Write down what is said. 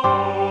Oh.